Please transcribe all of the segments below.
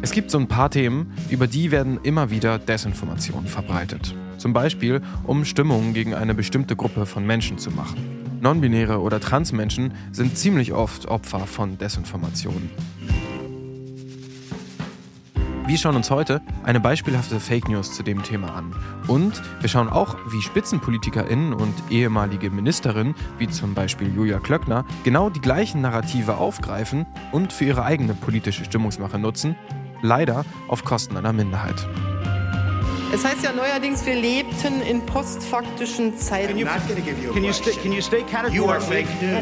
Es gibt so ein paar Themen, über die werden immer wieder Desinformationen verbreitet. Zum Beispiel, um Stimmungen gegen eine bestimmte Gruppe von Menschen zu machen. Nonbinäre oder Transmenschen sind ziemlich oft Opfer von Desinformationen. Wir schauen uns heute eine beispielhafte Fake News zu dem Thema an. Und wir schauen auch, wie SpitzenpolitikerInnen und ehemalige Ministerinnen, wie zum Beispiel Julia Klöckner, genau die gleichen Narrative aufgreifen und für ihre eigene politische Stimmungsmache nutzen, leider auf Kosten einer Minderheit. Es heißt ja neuerdings, wir lebten in postfaktischen Zeiten. Ja,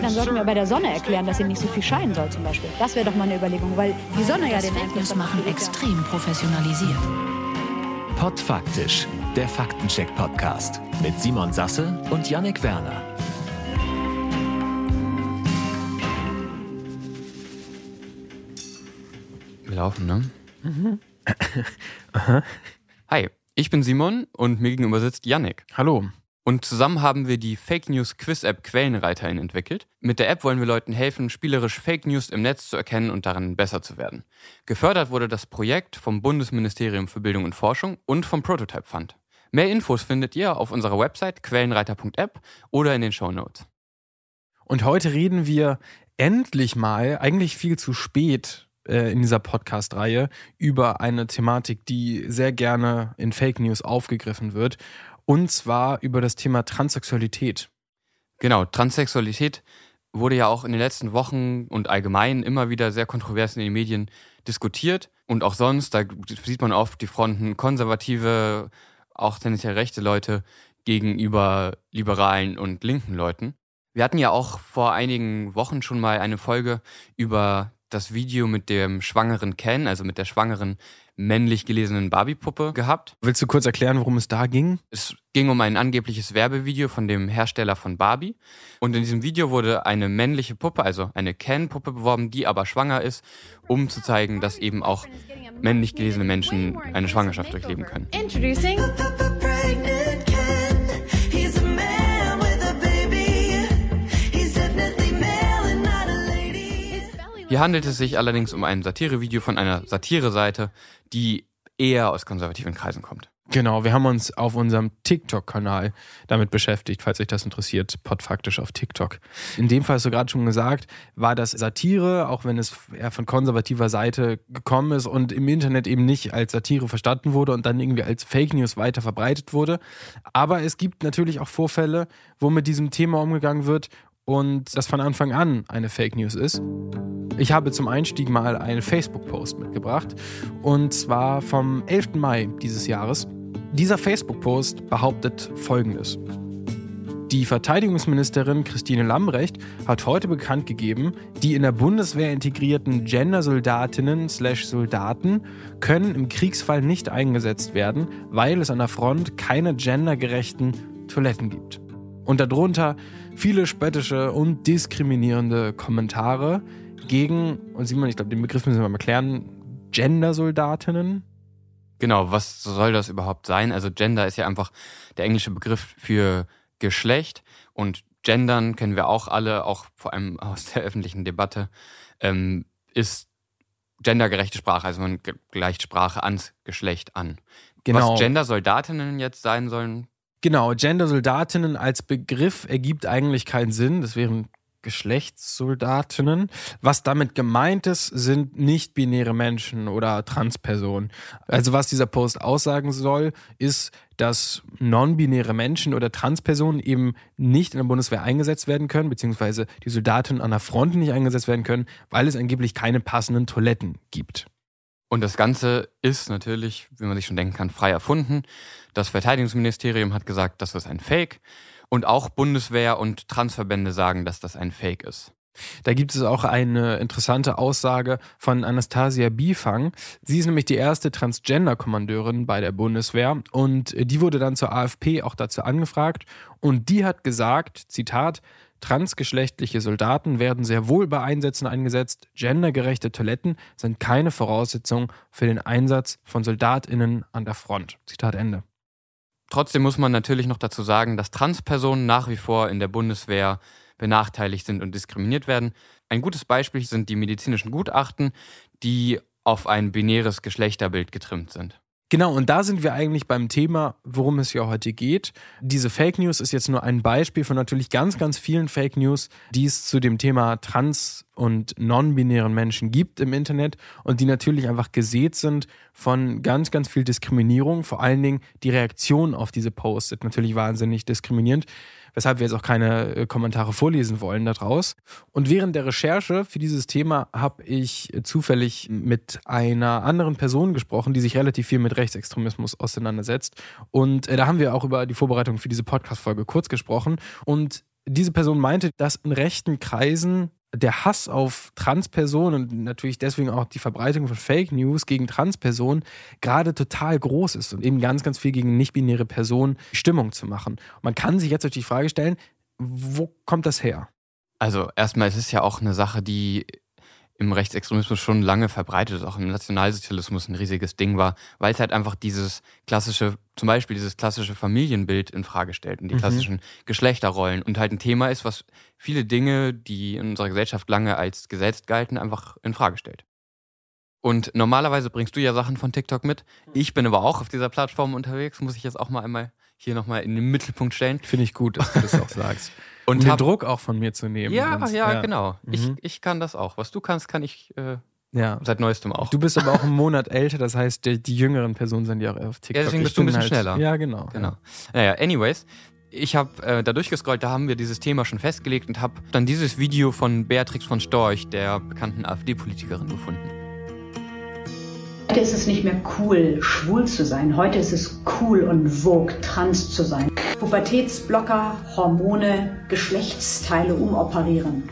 dann sollten wir bei der Sonne erklären, dass sie nicht so viel scheinen soll zum Beispiel. Das wäre doch mal eine Überlegung, weil die Sonne ja Das den Fake Einfluss News machen extrem professionalisiert. Podfaktisch, der Faktencheck-Podcast mit Simon Sasse und Yannick Werner. Wir laufen, ne? Hi, ich bin Simon und mir gegenüber sitzt Yannick. Hallo. Und zusammen haben wir die Fake News Quiz App Quellenreiterin entwickelt. Mit der App wollen wir Leuten helfen, spielerisch Fake News im Netz zu erkennen und darin besser zu werden. Gefördert wurde das Projekt vom Bundesministerium für Bildung und Forschung und vom Prototype Fund. Mehr Infos findet ihr auf unserer Website quellenreiter.app oder in den Show Notes. Und heute reden wir endlich mal, eigentlich viel zu spät äh, in dieser Podcast-Reihe, über eine Thematik, die sehr gerne in Fake News aufgegriffen wird. Und zwar über das Thema Transsexualität. Genau, Transsexualität wurde ja auch in den letzten Wochen und allgemein immer wieder sehr kontrovers in den Medien diskutiert und auch sonst, da sieht man oft die Fronten konservative, auch tendenziell rechte Leute gegenüber liberalen und linken Leuten. Wir hatten ja auch vor einigen Wochen schon mal eine Folge über das Video mit dem schwangeren Ken, also mit der schwangeren männlich gelesenen Barbie-Puppe gehabt. Willst du kurz erklären, worum es da ging? Es ging um ein angebliches Werbevideo von dem Hersteller von Barbie. Und in diesem Video wurde eine männliche Puppe, also eine Ken-Puppe beworben, die aber schwanger ist, um zu zeigen, dass eben auch männlich gelesene Menschen eine Schwangerschaft durchleben können. Introducing Hier handelt es sich allerdings um ein Satirevideo von einer Satireseite, die eher aus konservativen Kreisen kommt. Genau, wir haben uns auf unserem TikTok-Kanal damit beschäftigt, falls euch das interessiert, podfaktisch auf TikTok. In dem Fall hast du gerade schon gesagt, war das Satire, auch wenn es eher von konservativer Seite gekommen ist und im Internet eben nicht als Satire verstanden wurde und dann irgendwie als Fake News weiter verbreitet wurde. Aber es gibt natürlich auch Vorfälle, wo mit diesem Thema umgegangen wird und das von Anfang an eine Fake News ist. Ich habe zum Einstieg mal einen Facebook-Post mitgebracht und zwar vom 11. Mai dieses Jahres. Dieser Facebook-Post behauptet Folgendes. Die Verteidigungsministerin Christine Lambrecht hat heute bekannt gegeben, die in der Bundeswehr integrierten Gender-Soldatinnen slash Soldaten können im Kriegsfall nicht eingesetzt werden, weil es an der Front keine gendergerechten Toiletten gibt. Und darunter viele spöttische und diskriminierende Kommentare gegen, und Simon, ich glaube, den Begriff müssen wir mal erklären, Gender-Soldatinnen. Genau, was soll das überhaupt sein? Also Gender ist ja einfach der englische Begriff für Geschlecht und Gendern kennen wir auch alle, auch vor allem aus der öffentlichen Debatte, ähm, ist gendergerechte Sprache, also man gleicht Sprache ans Geschlecht an. Genau. Was Gender-Soldatinnen jetzt sein sollen, Genau, Gender-Soldatinnen als Begriff ergibt eigentlich keinen Sinn. Das wären Geschlechtssoldatinnen. Was damit gemeint ist, sind nicht-binäre Menschen oder Transpersonen. Also was dieser Post aussagen soll, ist, dass non-binäre Menschen oder Transpersonen eben nicht in der Bundeswehr eingesetzt werden können, beziehungsweise die Soldatinnen an der Front nicht eingesetzt werden können, weil es angeblich keine passenden Toiletten gibt. Und das Ganze ist natürlich, wie man sich schon denken kann, frei erfunden. Das Verteidigungsministerium hat gesagt, das ist ein Fake. Und auch Bundeswehr und Transverbände sagen, dass das ein Fake ist. Da gibt es auch eine interessante Aussage von Anastasia Bifang. Sie ist nämlich die erste Transgender-Kommandeurin bei der Bundeswehr und die wurde dann zur AFP auch dazu angefragt und die hat gesagt, Zitat, transgeschlechtliche Soldaten werden sehr wohl bei Einsätzen eingesetzt, gendergerechte Toiletten sind keine Voraussetzung für den Einsatz von SoldatInnen an der Front. Zitat Ende. Trotzdem muss man natürlich noch dazu sagen, dass Transpersonen nach wie vor in der Bundeswehr benachteiligt sind und diskriminiert werden. Ein gutes Beispiel sind die medizinischen Gutachten, die auf ein binäres Geschlechterbild getrimmt sind. Genau, und da sind wir eigentlich beim Thema, worum es ja heute geht. Diese Fake News ist jetzt nur ein Beispiel von natürlich ganz, ganz vielen Fake News, die es zu dem Thema trans- und non-binären Menschen gibt im Internet und die natürlich einfach gesät sind von ganz, ganz viel Diskriminierung. Vor allen Dingen die Reaktion auf diese Posts sind natürlich wahnsinnig diskriminierend, weshalb wir jetzt auch keine äh, Kommentare vorlesen wollen daraus. Und während der Recherche für dieses Thema habe ich zufällig mit einer anderen Person gesprochen, die sich relativ viel mit Rechtsextremismus auseinandersetzt. Und äh, da haben wir auch über die Vorbereitung für diese Podcast-Folge kurz gesprochen. Und diese Person meinte, dass in rechten Kreisen der Hass auf Transpersonen und natürlich deswegen auch die Verbreitung von Fake News gegen Transpersonen gerade total groß ist und eben ganz, ganz viel gegen nicht-binäre Personen Stimmung zu machen. Und man kann sich jetzt natürlich die Frage stellen, wo kommt das her? Also erstmal, es ist ja auch eine Sache, die im Rechtsextremismus schon lange verbreitet ist, auch im Nationalsozialismus ein riesiges Ding war, weil es halt einfach dieses klassische, zum Beispiel dieses klassische Familienbild in Frage stellt und die Mhm. klassischen Geschlechterrollen und halt ein Thema ist, was viele Dinge, die in unserer Gesellschaft lange als gesetzt galten, einfach in Frage stellt. Und normalerweise bringst du ja Sachen von TikTok mit. Ich bin aber auch auf dieser Plattform unterwegs, muss ich jetzt auch mal einmal hier nochmal in den Mittelpunkt stellen. Finde ich gut, dass du das auch sagst. Und um den hab- Druck auch von mir zu nehmen. Ja, Sonst- ja, genau. Ich, Mhm. ich kann das auch. Was du kannst, kann ich äh, ja. seit neuestem auch. Du bist aber auch einen Monat älter, das heißt, die, die jüngeren Personen sind ja auch auf TikTok. Ja, deswegen Ich bist du ein bisschen schneller. Ja, genau. Genau. Naja, anyways. Ich habe äh, da durchgescrollt, da haben wir dieses Thema schon festgelegt und habe dann dieses Video von Beatrix von Storch, der bekannten AfD-Politikerin, gefunden. Heute ist es nicht mehr cool, schwul zu sein. Heute ist es cool und vogue, trans zu sein. Pubertätsblocker, Hormone, Geschlechtsteile umoperieren.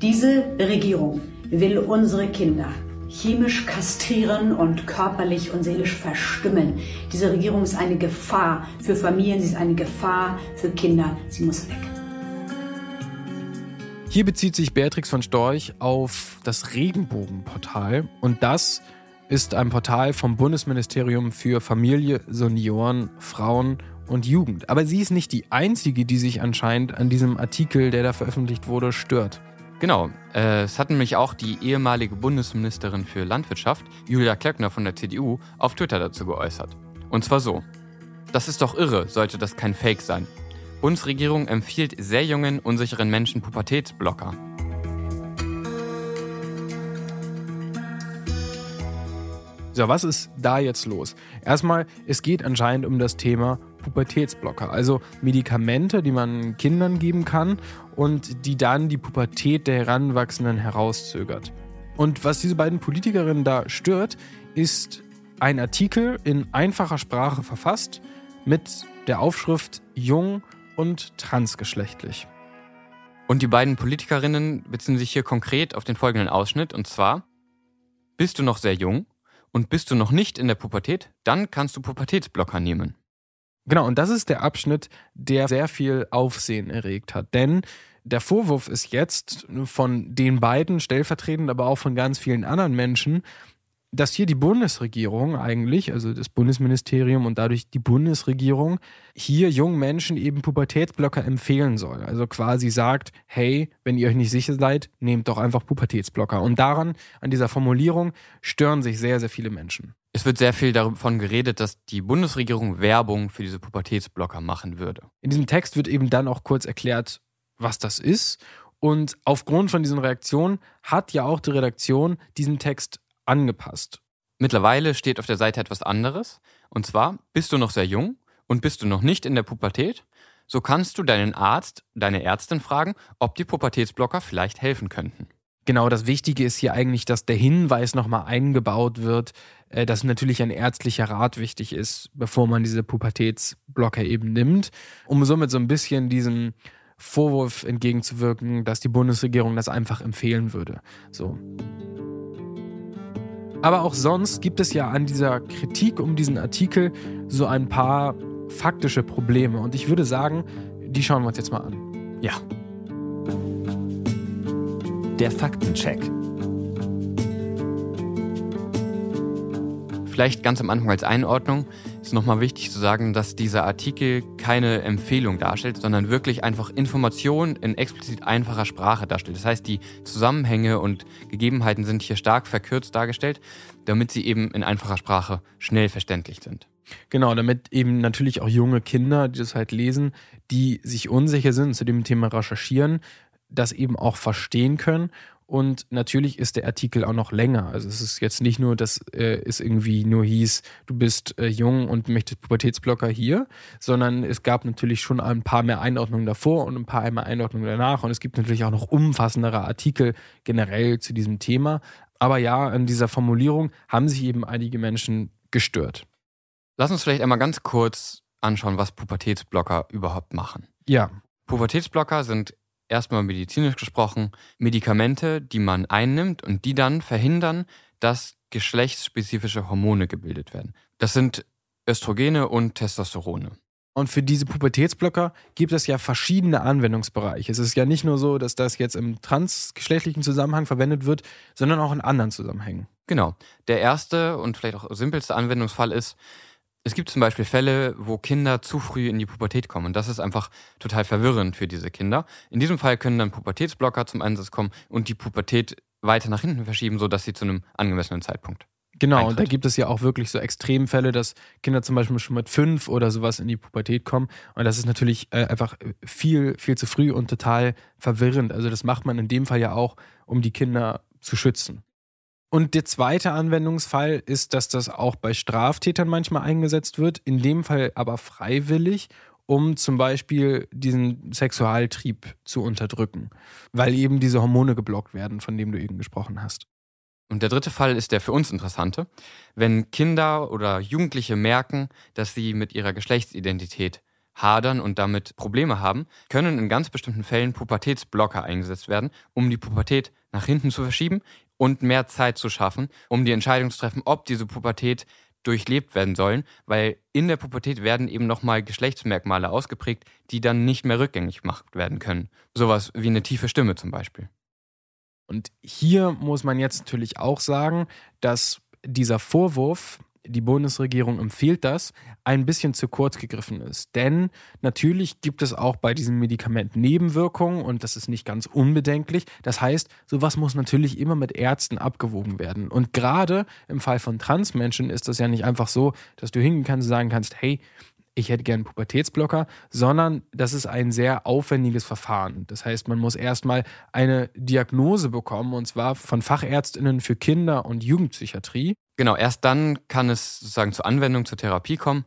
Diese Regierung will unsere Kinder chemisch kastrieren und körperlich und seelisch verstümmeln. Diese Regierung ist eine Gefahr für Familien, sie ist eine Gefahr für Kinder. Sie muss weg. Hier bezieht sich Beatrix von Storch auf das Regenbogenportal und das ist ein Portal vom Bundesministerium für Familie, Senioren, Frauen und Jugend. Aber sie ist nicht die einzige, die sich anscheinend an diesem Artikel, der da veröffentlicht wurde, stört. Genau, äh, es hat nämlich auch die ehemalige Bundesministerin für Landwirtschaft, Julia Klöckner von der CDU, auf Twitter dazu geäußert. Und zwar so. Das ist doch irre, sollte das kein Fake sein. Bundesregierung empfiehlt sehr jungen, unsicheren Menschen Pubertätsblocker. So, was ist da jetzt los? Erstmal, es geht anscheinend um das Thema Pubertätsblocker, also Medikamente, die man Kindern geben kann und die dann die Pubertät der Heranwachsenden herauszögert. Und was diese beiden Politikerinnen da stört, ist ein Artikel in einfacher Sprache verfasst mit der Aufschrift jung und transgeschlechtlich. Und die beiden Politikerinnen beziehen sich hier konkret auf den folgenden Ausschnitt, und zwar, bist du noch sehr jung und bist du noch nicht in der Pubertät, dann kannst du Pubertätsblocker nehmen. Genau, und das ist der Abschnitt, der sehr viel Aufsehen erregt hat. Denn der Vorwurf ist jetzt von den beiden stellvertretend, aber auch von ganz vielen anderen Menschen, dass hier die Bundesregierung eigentlich, also das Bundesministerium und dadurch die Bundesregierung, hier jungen Menschen eben Pubertätsblocker empfehlen soll. Also quasi sagt, hey, wenn ihr euch nicht sicher seid, nehmt doch einfach Pubertätsblocker. Und daran, an dieser Formulierung, stören sich sehr, sehr viele Menschen. Es wird sehr viel davon geredet, dass die Bundesregierung Werbung für diese Pubertätsblocker machen würde. In diesem Text wird eben dann auch kurz erklärt, was das ist. Und aufgrund von diesen Reaktionen hat ja auch die Redaktion diesen Text angepasst. Mittlerweile steht auf der Seite etwas anderes. Und zwar, bist du noch sehr jung und bist du noch nicht in der Pubertät, so kannst du deinen Arzt, deine Ärztin fragen, ob die Pubertätsblocker vielleicht helfen könnten. Genau, das Wichtige ist hier eigentlich, dass der Hinweis nochmal eingebaut wird, äh, dass natürlich ein ärztlicher Rat wichtig ist, bevor man diese Pubertätsblocker eben nimmt, um somit so ein bisschen diesen Vorwurf entgegenzuwirken, dass die Bundesregierung das einfach empfehlen würde. So. Aber auch sonst gibt es ja an dieser Kritik um diesen Artikel so ein paar faktische Probleme. Und ich würde sagen, die schauen wir uns jetzt mal an. Ja. Der Faktencheck. Vielleicht ganz am Anfang als Einordnung ist nochmal wichtig zu sagen, dass dieser Artikel keine Empfehlung darstellt, sondern wirklich einfach Informationen in explizit einfacher Sprache darstellt. Das heißt, die Zusammenhänge und Gegebenheiten sind hier stark verkürzt dargestellt, damit sie eben in einfacher Sprache schnell verständlich sind. Genau, damit eben natürlich auch junge Kinder, die das halt lesen, die sich unsicher sind, zu dem Thema recherchieren, das eben auch verstehen können. Und natürlich ist der Artikel auch noch länger. Also es ist jetzt nicht nur, dass äh, es irgendwie nur hieß, du bist äh, jung und möchtest Pubertätsblocker hier, sondern es gab natürlich schon ein paar mehr Einordnungen davor und ein paar mehr Einordnungen danach. Und es gibt natürlich auch noch umfassendere Artikel generell zu diesem Thema. Aber ja, an dieser Formulierung haben sich eben einige Menschen gestört. Lass uns vielleicht einmal ganz kurz anschauen, was Pubertätsblocker überhaupt machen. Ja, Pubertätsblocker sind erstmal medizinisch gesprochen Medikamente, die man einnimmt und die dann verhindern, dass geschlechtsspezifische Hormone gebildet werden. Das sind Östrogene und Testosterone. Und für diese Pubertätsblocker gibt es ja verschiedene Anwendungsbereiche. Es ist ja nicht nur so, dass das jetzt im transgeschlechtlichen Zusammenhang verwendet wird, sondern auch in anderen Zusammenhängen. Genau. Der erste und vielleicht auch simpelste Anwendungsfall ist, es gibt zum Beispiel Fälle, wo Kinder zu früh in die Pubertät kommen. Und das ist einfach total verwirrend für diese Kinder. In diesem Fall können dann Pubertätsblocker zum Einsatz kommen und die Pubertät weiter nach hinten verschieben, sodass sie zu einem angemessenen Zeitpunkt. Genau, und da Eintritt. gibt es ja auch wirklich so Extremfälle, dass Kinder zum Beispiel schon mit fünf oder sowas in die Pubertät kommen. Und das ist natürlich äh, einfach viel, viel zu früh und total verwirrend. Also das macht man in dem Fall ja auch, um die Kinder zu schützen. Und der zweite Anwendungsfall ist, dass das auch bei Straftätern manchmal eingesetzt wird, in dem Fall aber freiwillig, um zum Beispiel diesen Sexualtrieb zu unterdrücken, weil eben diese Hormone geblockt werden, von dem du eben gesprochen hast. Und der dritte Fall ist der für uns interessante. Wenn Kinder oder Jugendliche merken, dass sie mit ihrer Geschlechtsidentität hadern und damit Probleme haben, können in ganz bestimmten Fällen Pubertätsblocker eingesetzt werden, um die Pubertät nach hinten zu verschieben und mehr Zeit zu schaffen, um die Entscheidung zu treffen, ob diese Pubertät durchlebt werden sollen, weil in der Pubertät werden eben nochmal Geschlechtsmerkmale ausgeprägt, die dann nicht mehr rückgängig gemacht werden können. Sowas wie eine tiefe Stimme zum Beispiel. Und hier muss man jetzt natürlich auch sagen, dass dieser Vorwurf, die Bundesregierung empfiehlt das, ein bisschen zu kurz gegriffen ist. Denn natürlich gibt es auch bei diesem Medikament Nebenwirkungen und das ist nicht ganz unbedenklich. Das heißt, sowas muss natürlich immer mit Ärzten abgewogen werden. Und gerade im Fall von Transmenschen ist das ja nicht einfach so, dass du hingehen kannst und sagen kannst, hey, ich hätte gern einen Pubertätsblocker, sondern das ist ein sehr aufwendiges Verfahren. Das heißt, man muss erstmal eine Diagnose bekommen, und zwar von Fachärztinnen für Kinder- und Jugendpsychiatrie. Genau, erst dann kann es sozusagen zur Anwendung, zur Therapie kommen.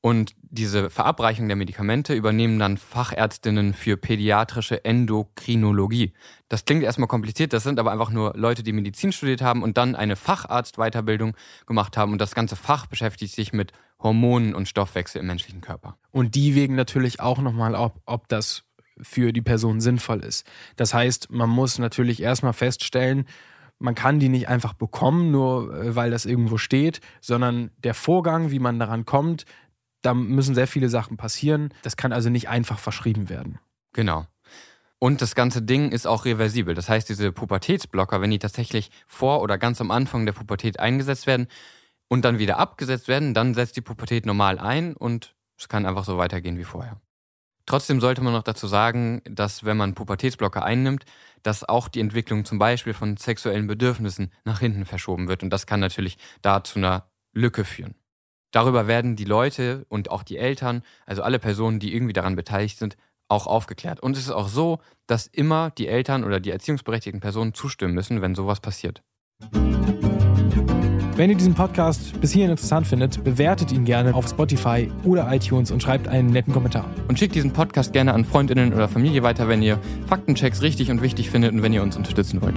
Und diese Verabreichung der Medikamente übernehmen dann Fachärztinnen für pädiatrische Endokrinologie. Das klingt erstmal kompliziert, das sind aber einfach nur Leute, die Medizin studiert haben und dann eine Facharztweiterbildung gemacht haben. Und das ganze Fach beschäftigt sich mit Hormonen und Stoffwechsel im menschlichen Körper. Und die wägen natürlich auch nochmal, ob, ob das für die Person sinnvoll ist. Das heißt, man muss natürlich erstmal feststellen, man kann die nicht einfach bekommen, nur äh, weil das irgendwo steht, sondern der Vorgang, wie man daran kommt, da müssen sehr viele Sachen passieren. Das kann also nicht einfach verschrieben werden. Genau. Und das ganze Ding ist auch reversibel. Das heißt, diese Pubertätsblocker, wenn die tatsächlich vor oder ganz am Anfang der Pubertät eingesetzt werden und dann wieder abgesetzt werden, dann setzt die Pubertät normal ein und es kann einfach so weitergehen wie vorher. Trotzdem sollte man noch dazu sagen, dass wenn man Pubertätsblocker einnimmt, dass auch die Entwicklung zum Beispiel von sexuellen Bedürfnissen nach hinten verschoben wird. Und das kann natürlich da zu einer Lücke führen. Darüber werden die Leute und auch die Eltern, also alle Personen, die irgendwie daran beteiligt sind, auch aufgeklärt. Und es ist auch so, dass immer die Eltern oder die erziehungsberechtigten Personen zustimmen müssen, wenn sowas passiert. Wenn ihr diesen Podcast bis hierhin interessant findet, bewertet ihn gerne auf Spotify oder iTunes und schreibt einen netten Kommentar. Und schickt diesen Podcast gerne an Freundinnen oder Familie weiter, wenn ihr Faktenchecks richtig und wichtig findet und wenn ihr uns unterstützen wollt.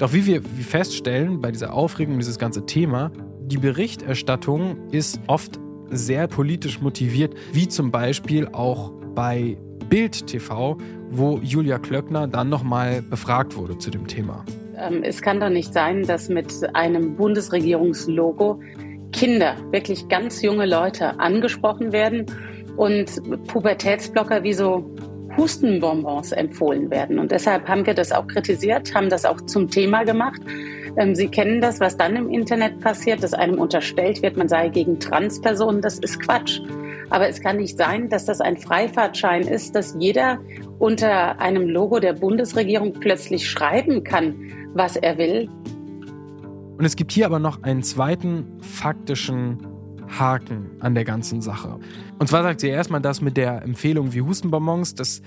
Doch wie wir feststellen bei dieser Aufregung, dieses ganze Thema, die Berichterstattung ist oft sehr politisch motiviert, wie zum Beispiel auch bei Bild TV, wo Julia Klöckner dann nochmal befragt wurde zu dem Thema. Ähm, Es kann doch nicht sein, dass mit einem Bundesregierungslogo Kinder, wirklich ganz junge Leute angesprochen werden und Pubertätsblocker wie so Hustenbonbons empfohlen werden. Und deshalb haben wir das auch kritisiert, haben das auch zum Thema gemacht. Ähm, Sie kennen das, was dann im Internet passiert, dass einem unterstellt wird, man sei gegen Transpersonen. Das ist Quatsch. Aber es kann nicht sein, dass das ein Freifahrtschein ist, dass jeder unter einem Logo der Bundesregierung plötzlich schreiben kann, was er will. Und es gibt hier aber noch einen zweiten faktischen Haken an der ganzen Sache. Und zwar sagt sie erstmal, dass mit der Empfehlung wie Hustenbonbons, dass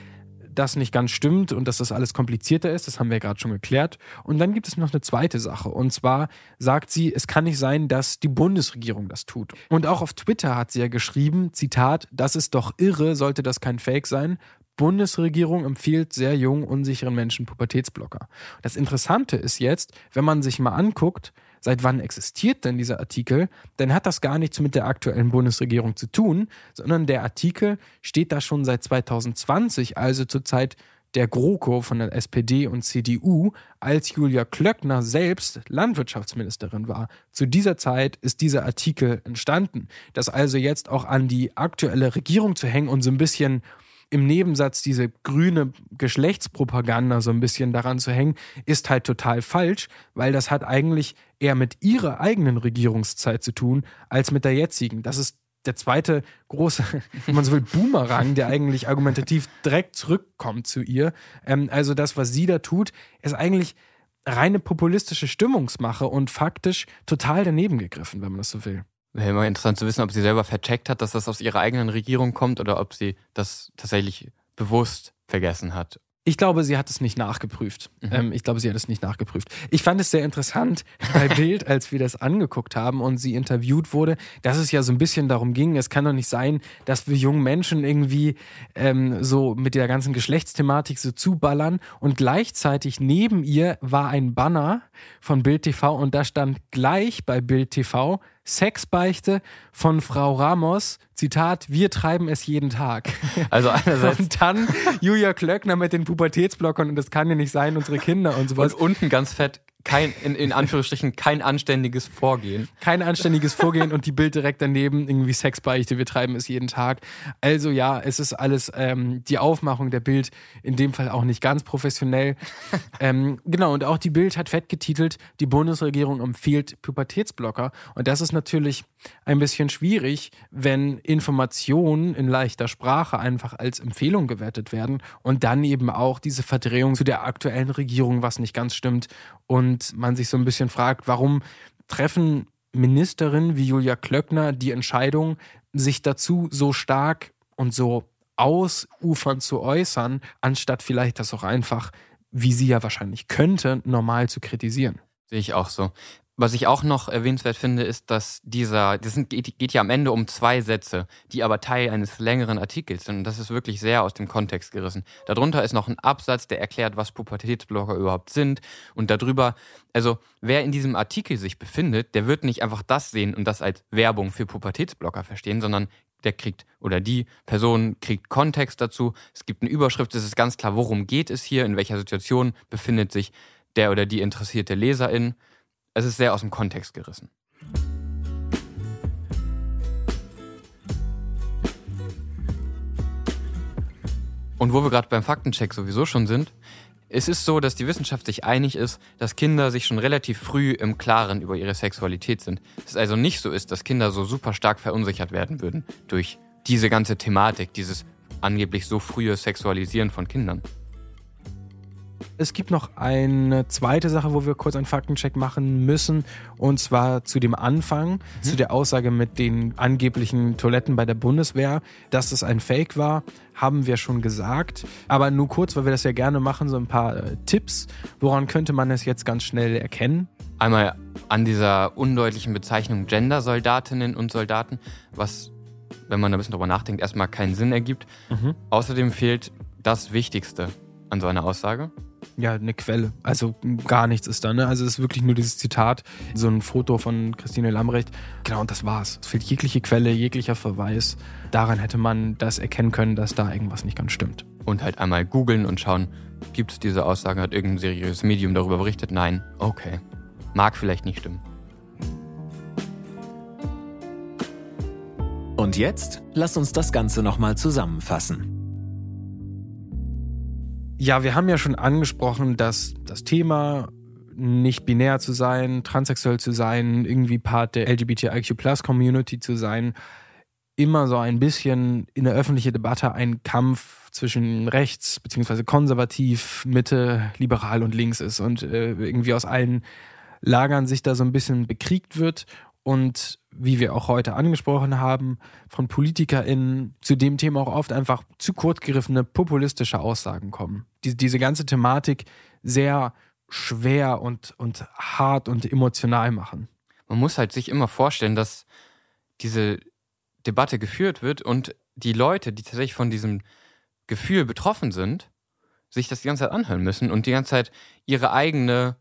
das nicht ganz stimmt und dass das alles komplizierter ist. Das haben wir gerade schon geklärt. Und dann gibt es noch eine zweite Sache. Und zwar sagt sie, es kann nicht sein, dass die Bundesregierung das tut. Und auch auf Twitter hat sie ja geschrieben, Zitat, das ist doch irre, sollte das kein Fake sein. Bundesregierung empfiehlt sehr jungen, unsicheren Menschen Pubertätsblocker. Das Interessante ist jetzt, wenn man sich mal anguckt, seit wann existiert denn dieser Artikel, dann hat das gar nichts mit der aktuellen Bundesregierung zu tun, sondern der Artikel steht da schon seit 2020, also zur Zeit der GroKo von der SPD und CDU, als Julia Klöckner selbst Landwirtschaftsministerin war. Zu dieser Zeit ist dieser Artikel entstanden. Das also jetzt auch an die aktuelle Regierung zu hängen und so ein bisschen im Nebensatz diese grüne Geschlechtspropaganda so ein bisschen daran zu hängen, ist halt total falsch, weil das hat eigentlich eher mit ihrer eigenen Regierungszeit zu tun, als mit der jetzigen. Das ist der zweite große, wenn man so will, Boomerang, der eigentlich argumentativ direkt zurückkommt zu ihr. Ähm, also das, was sie da tut, ist eigentlich reine populistische Stimmungsmache und faktisch total daneben gegriffen, wenn man das so will. Wäre immer interessant zu wissen, ob sie selber vercheckt hat, dass das aus ihrer eigenen Regierung kommt oder ob sie das tatsächlich bewusst vergessen hat. Ich glaube, sie hat es nicht nachgeprüft. Mhm. Ähm, ich glaube, sie hat es nicht nachgeprüft. Ich fand es sehr interessant bei Bild, als wir das angeguckt haben und sie interviewt wurde, dass es ja so ein bisschen darum ging, es kann doch nicht sein, dass wir jungen Menschen irgendwie ähm, so mit der ganzen Geschlechtsthematik so zuballern und gleichzeitig neben ihr war ein Banner von Bild TV und da stand gleich bei Bild TV Sexbeichte von Frau Ramos, Zitat, wir treiben es jeden Tag. Also einerseits Und dann Julia Klöckner mit den Pubertätsblockern und das kann ja nicht sein, unsere Kinder und sowas. und unten ganz fett kein, in, in Anführungsstrichen, kein anständiges Vorgehen. Kein anständiges Vorgehen und die Bild direkt daneben, irgendwie Sexbeichte, wir treiben es jeden Tag. Also ja, es ist alles ähm, die Aufmachung der Bild, in dem Fall auch nicht ganz professionell. ähm, genau, und auch die Bild hat fett getitelt, die Bundesregierung empfiehlt Pubertätsblocker. Und das ist natürlich ein bisschen schwierig, wenn Informationen in leichter Sprache einfach als Empfehlung gewertet werden und dann eben auch diese Verdrehung zu der aktuellen Regierung, was nicht ganz stimmt. Und man sich so ein bisschen fragt, warum treffen Ministerinnen wie Julia Klöckner die Entscheidung, sich dazu so stark und so ausufernd zu äußern, anstatt vielleicht das auch einfach, wie sie ja wahrscheinlich könnte, normal zu kritisieren. Sehe ich auch so. Was ich auch noch erwähnenswert finde, ist, dass dieser, das sind, geht, geht ja am Ende um zwei Sätze, die aber Teil eines längeren Artikels sind. Und das ist wirklich sehr aus dem Kontext gerissen. Darunter ist noch ein Absatz, der erklärt, was Pubertätsblocker überhaupt sind. Und darüber, also wer in diesem Artikel sich befindet, der wird nicht einfach das sehen und das als Werbung für Pubertätsblocker verstehen, sondern der kriegt oder die Person kriegt Kontext dazu. Es gibt eine Überschrift, es ist ganz klar, worum geht es hier, in welcher Situation befindet sich der oder die interessierte Leserin. Es ist sehr aus dem Kontext gerissen. Und wo wir gerade beim Faktencheck sowieso schon sind, es ist so, dass die Wissenschaft sich einig ist, dass Kinder sich schon relativ früh im Klaren über ihre Sexualität sind. Es also nicht so ist, dass Kinder so super stark verunsichert werden würden durch diese ganze Thematik, dieses angeblich so frühe Sexualisieren von Kindern. Es gibt noch eine zweite Sache, wo wir kurz einen Faktencheck machen müssen. Und zwar zu dem Anfang, zu der Aussage mit den angeblichen Toiletten bei der Bundeswehr. Dass es ein Fake war, haben wir schon gesagt. Aber nur kurz, weil wir das ja gerne machen, so ein paar äh, Tipps. Woran könnte man es jetzt ganz schnell erkennen? Einmal an dieser undeutlichen Bezeichnung Gender-Soldatinnen und Soldaten, was, wenn man ein bisschen drüber nachdenkt, erstmal keinen Sinn ergibt. Mhm. Außerdem fehlt das Wichtigste an so einer Aussage. Ja, eine Quelle. Also gar nichts ist da. Ne? Also es ist wirklich nur dieses Zitat, so ein Foto von Christine Lambrecht. Genau, und das war's. Es fehlt jegliche Quelle, jeglicher Verweis. Daran hätte man das erkennen können, dass da irgendwas nicht ganz stimmt. Und halt einmal googeln und schauen, gibt es diese Aussage, hat irgendein seriöses Medium darüber berichtet? Nein. Okay. Mag vielleicht nicht stimmen. Und jetzt lass uns das Ganze nochmal zusammenfassen. Ja, wir haben ja schon angesprochen, dass das Thema nicht binär zu sein, transsexuell zu sein, irgendwie Part der LGBTIQ-Plus-Community zu sein, immer so ein bisschen in der öffentlichen Debatte ein Kampf zwischen rechts bzw. konservativ, Mitte, liberal und links ist und äh, irgendwie aus allen Lagern sich da so ein bisschen bekriegt wird und wie wir auch heute angesprochen haben, von PolitikerInnen zu dem Thema auch oft einfach zu kurz gegriffene populistische Aussagen kommen. Die, diese ganze Thematik sehr schwer und, und hart und emotional machen. Man muss halt sich immer vorstellen, dass diese Debatte geführt wird und die Leute, die tatsächlich von diesem Gefühl betroffen sind, sich das die ganze Zeit anhören müssen und die ganze Zeit ihre eigene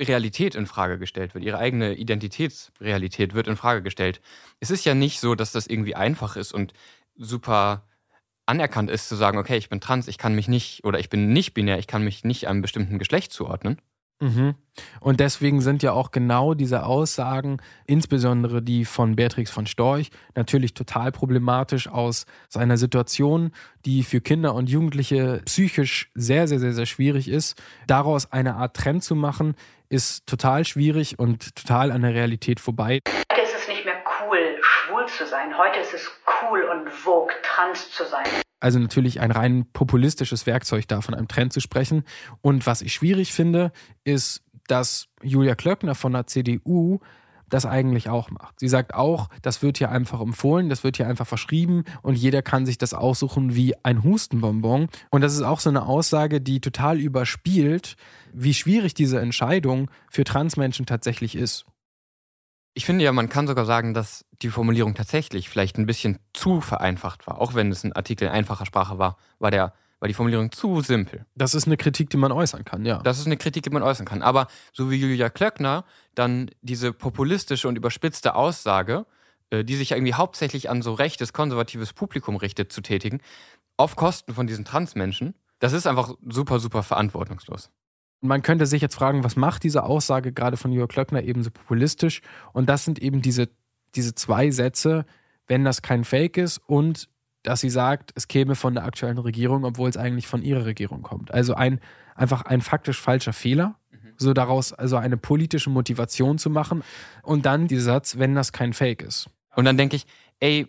Realität in Frage gestellt wird, ihre eigene Identitätsrealität wird in Frage gestellt. Es ist ja nicht so, dass das irgendwie einfach ist und super anerkannt ist zu sagen, okay, ich bin trans, ich kann mich nicht oder ich bin nicht binär, ich kann mich nicht einem bestimmten Geschlecht zuordnen. Mhm. Und deswegen sind ja auch genau diese Aussagen, insbesondere die von Beatrix von Storch, natürlich total problematisch aus einer Situation, die für Kinder und Jugendliche psychisch sehr, sehr, sehr, sehr schwierig ist. Daraus eine Art Trend zu machen, ist total schwierig und total an der Realität vorbei. Heute ist es nicht mehr cool, schwul zu sein. Heute ist es cool und vogue, trans zu sein. Also natürlich ein rein populistisches Werkzeug da von einem Trend zu sprechen. Und was ich schwierig finde, ist, dass Julia Klöckner von der CDU das eigentlich auch macht. Sie sagt auch, das wird hier einfach empfohlen, das wird hier einfach verschrieben und jeder kann sich das aussuchen wie ein Hustenbonbon. Und das ist auch so eine Aussage, die total überspielt, wie schwierig diese Entscheidung für Transmenschen tatsächlich ist. Ich finde ja, man kann sogar sagen, dass die Formulierung tatsächlich vielleicht ein bisschen zu vereinfacht war. Auch wenn es ein Artikel in einfacher Sprache war, war, der, war die Formulierung zu simpel. Das ist eine Kritik, die man äußern kann, ja. Das ist eine Kritik, die man äußern kann. Aber so wie Julia Klöckner dann diese populistische und überspitzte Aussage, äh, die sich irgendwie hauptsächlich an so rechtes, konservatives Publikum richtet, zu tätigen, auf Kosten von diesen Transmenschen, das ist einfach super, super verantwortungslos. Man könnte sich jetzt fragen, was macht diese Aussage gerade von Jörg Klöckner eben so populistisch? Und das sind eben diese, diese zwei Sätze, wenn das kein Fake ist und dass sie sagt, es käme von der aktuellen Regierung, obwohl es eigentlich von ihrer Regierung kommt. Also ein einfach ein faktisch falscher Fehler, so daraus also eine politische Motivation zu machen und dann dieser Satz, wenn das kein Fake ist. Und dann denke ich, ey,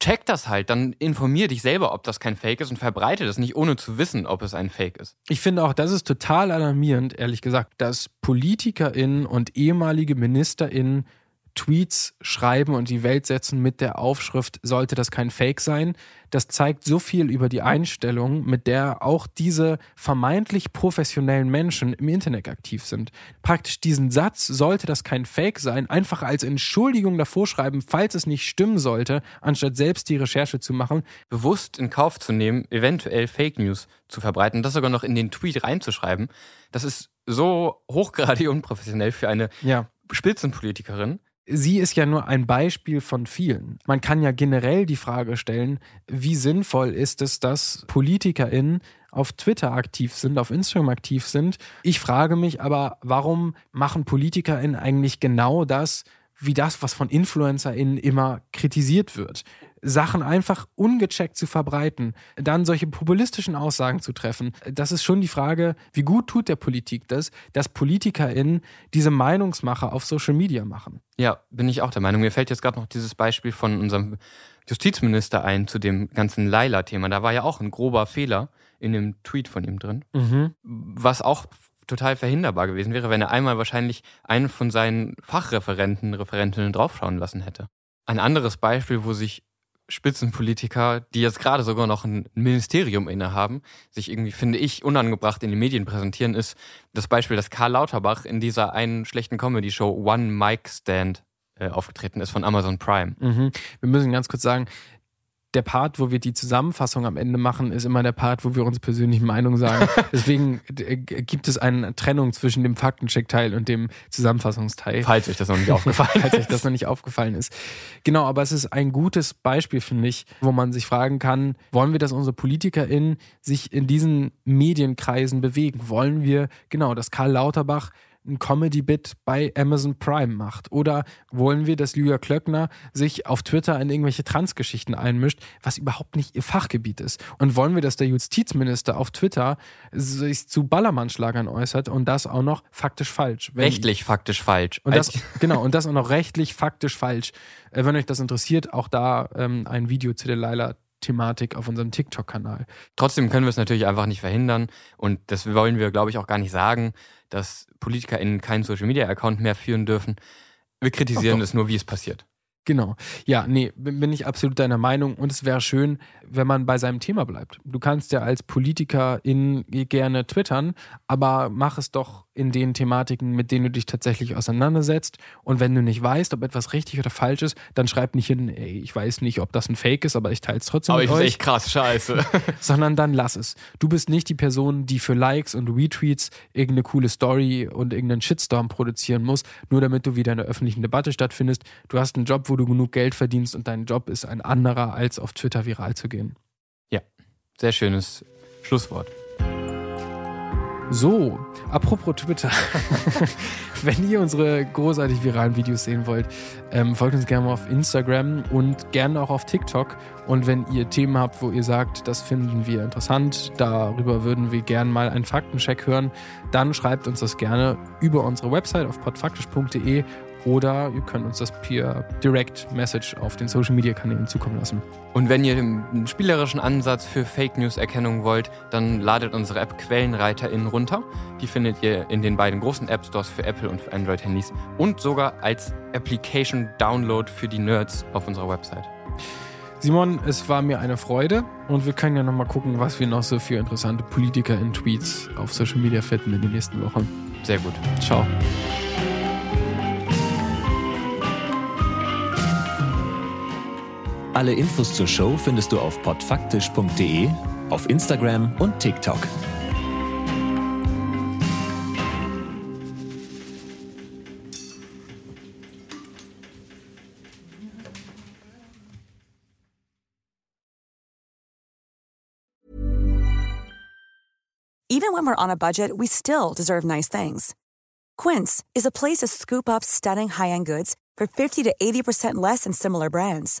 check das halt, dann informier dich selber, ob das kein Fake ist und verbreite das nicht, ohne zu wissen, ob es ein Fake ist. Ich finde auch, das ist total alarmierend, ehrlich gesagt, dass PolitikerInnen und ehemalige MinisterInnen Tweets schreiben und die Welt setzen mit der Aufschrift, sollte das kein Fake sein. Das zeigt so viel über die Einstellung, mit der auch diese vermeintlich professionellen Menschen im Internet aktiv sind. Praktisch diesen Satz, sollte das kein Fake sein, einfach als Entschuldigung davor schreiben, falls es nicht stimmen sollte, anstatt selbst die Recherche zu machen. Bewusst in Kauf zu nehmen, eventuell Fake News zu verbreiten, das sogar noch in den Tweet reinzuschreiben, das ist so hochgradig unprofessionell für eine ja. Spitzenpolitikerin sie ist ja nur ein Beispiel von vielen. Man kann ja generell die Frage stellen, wie sinnvoll ist es, dass PolitikerInnen auf Twitter aktiv sind, auf Instagram aktiv sind. Ich frage mich aber, warum machen PolitikerInnen eigentlich genau das, wie das, was von InfluencerInnen immer kritisiert wird. Sachen einfach ungecheckt zu verbreiten, dann solche populistischen Aussagen zu treffen, das ist schon die Frage, wie gut tut der Politik das, dass PolitikerInnen diese Meinungsmache auf Social Media machen. Ja, bin ich auch der Meinung. Mir fällt jetzt gerade noch dieses Beispiel von unserem Justizminister ein zu dem ganzen Laila-Thema. Da war ja auch ein grober Fehler in dem Tweet von ihm drin, Mhm. was auch total verhinderbar gewesen wäre, wenn er einmal wahrscheinlich einen von seinen Fachreferenten, Referentinnen draufschauen lassen hätte. Ein anderes Beispiel, wo sich Spitzenpolitiker, die jetzt gerade sogar noch ein Ministerium innehaben, sich irgendwie, finde ich, unangebracht in den Medien präsentieren, ist das Beispiel, dass Karl Lauterbach in dieser einen schlechten Comedy-Show One Mic Stand äh, aufgetreten ist von Amazon Prime. Mhm. Wir müssen ganz kurz sagen, der Part, wo wir die Zusammenfassung am Ende machen, ist immer der Part, wo wir uns persönliche Meinung sagen. Deswegen äh, gibt es eine Trennung zwischen dem Faktencheck-Teil und dem Zusammenfassungsteil. Falls euch das noch nicht aufgefallen Falls euch das noch nicht aufgefallen ist. Genau, aber es ist ein gutes Beispiel, finde ich, wo man sich fragen kann, wollen wir, dass unsere PolitikerInnen sich in diesen Medienkreisen bewegen? Wollen wir, genau, dass Karl Lauterbach ein Comedy-Bit bei Amazon Prime macht? Oder wollen wir, dass Julia Klöckner sich auf Twitter in irgendwelche Transgeschichten einmischt, was überhaupt nicht ihr Fachgebiet ist? Und wollen wir, dass der Justizminister auf Twitter sich zu Ballermann-Schlagern äußert und das auch noch faktisch falsch? Rechtlich faktisch falsch. und das, genau, und das auch noch rechtlich, faktisch falsch. Äh, wenn euch das interessiert, auch da ähm, ein Video zu der Laila-Thematik auf unserem TikTok-Kanal. Trotzdem können wir es natürlich einfach nicht verhindern und das wollen wir, glaube ich, auch gar nicht sagen, dass PolitikerInnen keinen Social-Media-Account mehr führen dürfen. Wir kritisieren es nur, wie es passiert. Genau. Ja, nee, bin ich absolut deiner Meinung. Und es wäre schön, wenn man bei seinem Thema bleibt. Du kannst ja als Politikerin gerne twittern, aber mach es doch in den Thematiken, mit denen du dich tatsächlich auseinandersetzt. Und wenn du nicht weißt, ob etwas richtig oder falsch ist, dann schreib nicht hin, ey, ich weiß nicht, ob das ein Fake ist, aber ich teile es trotzdem Aber ich finde echt krass, scheiße. sondern dann lass es. Du bist nicht die Person, die für Likes und Retweets irgendeine coole Story und irgendeinen Shitstorm produzieren muss, nur damit du wieder in der öffentlichen Debatte stattfindest. Du hast einen Job, wo du genug Geld verdienst und dein Job ist ein anderer, als auf Twitter viral zu gehen. Ja, sehr schönes Schlusswort. So, apropos Twitter. Wenn ihr unsere großartig viralen Videos sehen wollt, ähm, folgt uns gerne mal auf Instagram und gerne auch auf TikTok. Und wenn ihr Themen habt, wo ihr sagt, das finden wir interessant, darüber würden wir gerne mal einen Faktencheck hören, dann schreibt uns das gerne über unsere Website auf podfaktisch.de oder ihr könnt uns das per Direct Message auf den Social Media Kanälen zukommen lassen. Und wenn ihr einen spielerischen Ansatz für Fake News Erkennung wollt, dann ladet unsere App QuellenreiterInnen runter. Die findet ihr in den beiden großen App Stores für Apple und für Android Handys und sogar als Application Download für die Nerds auf unserer Website. Simon, es war mir eine Freude und wir können ja nochmal gucken, was wir noch so für interessante Politiker in Tweets auf Social Media finden in den nächsten Wochen. Sehr gut. Ciao. Alle Infos zur Show findest du auf podfaktisch.de, auf Instagram und TikTok. Even when we're on a budget, we still deserve nice things. Quince is a place to scoop up stunning high-end goods for 50 to 80% less than similar brands.